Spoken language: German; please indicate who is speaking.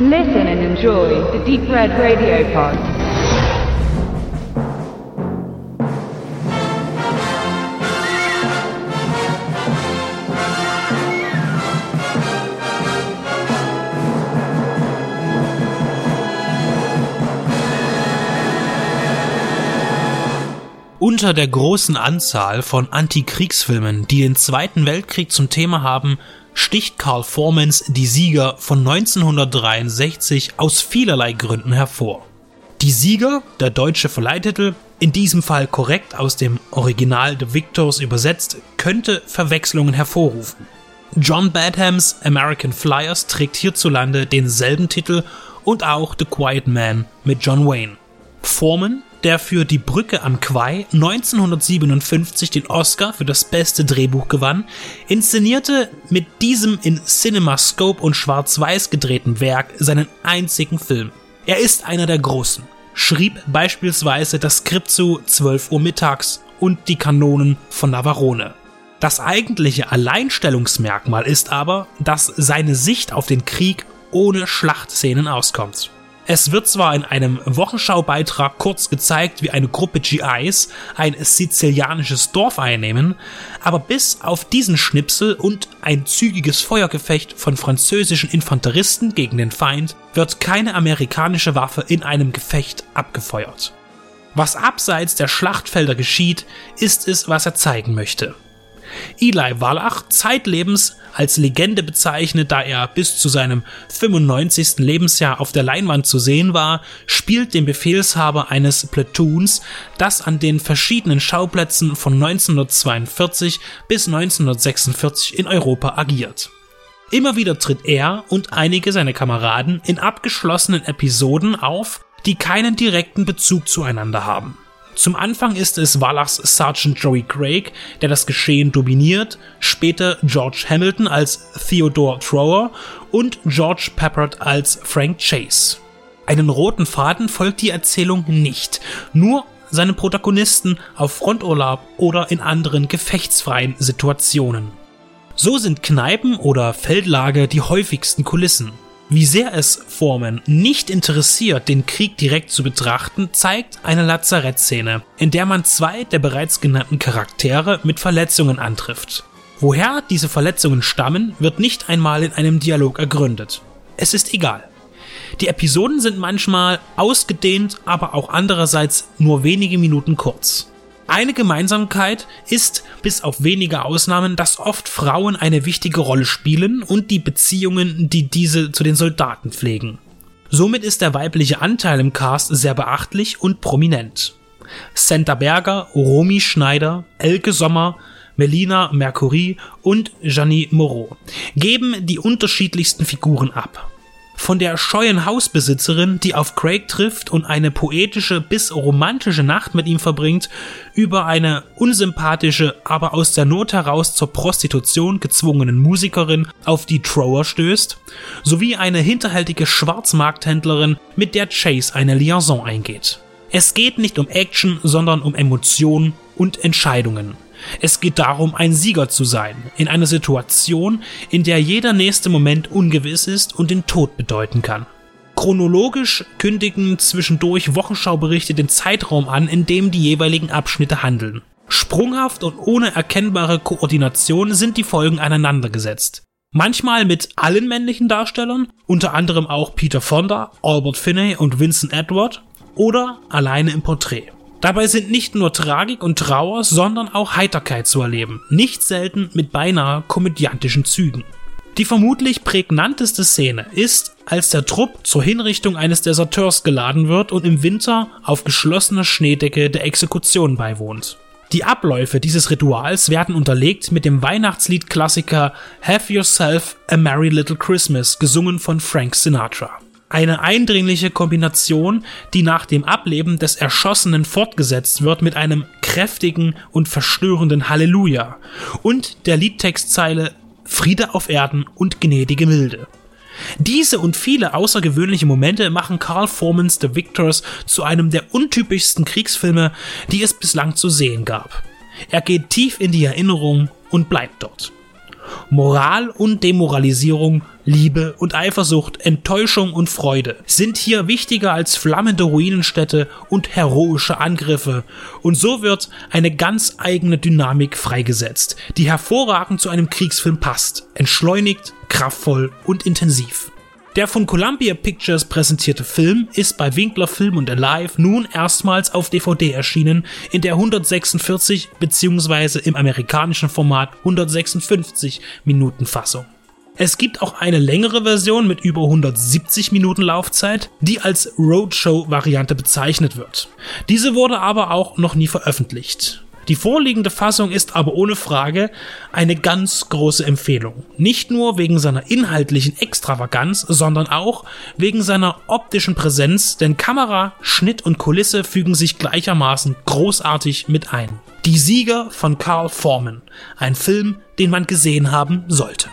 Speaker 1: Listen and enjoy the Deep Red Radio Pod.
Speaker 2: Unter der großen Anzahl von Antikriegsfilmen, die den Zweiten Weltkrieg zum Thema haben, sticht Carl Formans Die Sieger von 1963 aus vielerlei Gründen hervor. Die Sieger, der deutsche Verleihtitel, in diesem Fall korrekt aus dem Original The Victors übersetzt, könnte Verwechslungen hervorrufen. John Badhams American Flyers trägt hierzulande denselben Titel und auch The Quiet Man mit John Wayne. Foreman der für Die Brücke am Quai 1957 den Oscar für das beste Drehbuch gewann, inszenierte mit diesem in CinemaScope und Schwarz-Weiß gedrehten Werk seinen einzigen Film. Er ist einer der Großen, schrieb beispielsweise das Skript zu 12 Uhr mittags und die Kanonen von Navarone. Das eigentliche Alleinstellungsmerkmal ist aber, dass seine Sicht auf den Krieg ohne Schlachtszenen auskommt. Es wird zwar in einem Wochenschaubeitrag kurz gezeigt, wie eine Gruppe GIs ein sizilianisches Dorf einnehmen, aber bis auf diesen Schnipsel und ein zügiges Feuergefecht von französischen Infanteristen gegen den Feind wird keine amerikanische Waffe in einem Gefecht abgefeuert. Was abseits der Schlachtfelder geschieht, ist es, was er zeigen möchte. Eli Wallach zeitlebens als Legende bezeichnet, da er bis zu seinem 95. Lebensjahr auf der Leinwand zu sehen war, spielt den Befehlshaber eines Platoons, das an den verschiedenen Schauplätzen von 1942 bis 1946 in Europa agiert. Immer wieder tritt er und einige seiner Kameraden in abgeschlossenen Episoden auf, die keinen direkten Bezug zueinander haben. Zum Anfang ist es Wallachs Sergeant Joey Craig, der das Geschehen dominiert, später George Hamilton als Theodore Trower und George Peppard als Frank Chase. Einen roten Faden folgt die Erzählung nicht, nur seine Protagonisten auf Fronturlaub oder in anderen gefechtsfreien Situationen. So sind Kneipen oder Feldlager die häufigsten Kulissen. Wie sehr es Foreman nicht interessiert, den Krieg direkt zu betrachten, zeigt eine Lazarettszene, in der man zwei der bereits genannten Charaktere mit Verletzungen antrifft. Woher diese Verletzungen stammen, wird nicht einmal in einem Dialog ergründet. Es ist egal. Die Episoden sind manchmal ausgedehnt, aber auch andererseits nur wenige Minuten kurz. Eine Gemeinsamkeit ist, bis auf wenige Ausnahmen, dass oft Frauen eine wichtige Rolle spielen und die Beziehungen, die diese zu den Soldaten pflegen. Somit ist der weibliche Anteil im Cast sehr beachtlich und prominent. Senta Berger, Romy Schneider, Elke Sommer, Melina Mercury und Jeannie Moreau geben die unterschiedlichsten Figuren ab. Von der scheuen Hausbesitzerin, die auf Craig trifft und eine poetische bis romantische Nacht mit ihm verbringt, über eine unsympathische, aber aus der Not heraus zur Prostitution gezwungenen Musikerin, auf die Trower stößt, sowie eine hinterhältige Schwarzmarkthändlerin, mit der Chase eine Liaison eingeht. Es geht nicht um Action, sondern um Emotionen und Entscheidungen. Es geht darum, ein Sieger zu sein, in einer Situation, in der jeder nächste Moment ungewiss ist und den Tod bedeuten kann. Chronologisch kündigen zwischendurch Wochenschauberichte den Zeitraum an, in dem die jeweiligen Abschnitte handeln. Sprunghaft und ohne erkennbare Koordination sind die Folgen aneinandergesetzt. Manchmal mit allen männlichen Darstellern, unter anderem auch Peter Fonda, Albert Finney und Vincent Edward, oder alleine im Porträt. Dabei sind nicht nur Tragik und Trauer, sondern auch Heiterkeit zu erleben, nicht selten mit beinahe komödiantischen Zügen. Die vermutlich prägnanteste Szene ist, als der Trupp zur Hinrichtung eines Deserteurs geladen wird und im Winter auf geschlossener Schneedecke der Exekution beiwohnt. Die Abläufe dieses Rituals werden unterlegt mit dem Weihnachtslied-Klassiker Have Yourself a Merry Little Christmas, gesungen von Frank Sinatra. Eine eindringliche Kombination, die nach dem Ableben des Erschossenen fortgesetzt wird mit einem kräftigen und verstörenden Halleluja und der Liedtextzeile Friede auf Erden und gnädige Milde. Diese und viele außergewöhnliche Momente machen Carl Formans The Victors zu einem der untypischsten Kriegsfilme, die es bislang zu sehen gab. Er geht tief in die Erinnerung und bleibt dort. Moral und Demoralisierung, Liebe und Eifersucht, Enttäuschung und Freude sind hier wichtiger als flammende Ruinenstädte und heroische Angriffe. Und so wird eine ganz eigene Dynamik freigesetzt, die hervorragend zu einem Kriegsfilm passt, entschleunigt, kraftvoll und intensiv. Der von Columbia Pictures präsentierte Film ist bei Winkler Film und Alive nun erstmals auf DVD erschienen in der 146 bzw. im amerikanischen Format 156 Minuten Fassung. Es gibt auch eine längere Version mit über 170 Minuten Laufzeit, die als Roadshow-Variante bezeichnet wird. Diese wurde aber auch noch nie veröffentlicht. Die vorliegende Fassung ist aber ohne Frage eine ganz große Empfehlung. Nicht nur wegen seiner inhaltlichen Extravaganz, sondern auch wegen seiner optischen Präsenz, denn Kamera, Schnitt und Kulisse fügen sich gleichermaßen großartig mit ein. Die Sieger von Carl Foreman, ein Film, den man gesehen haben sollte.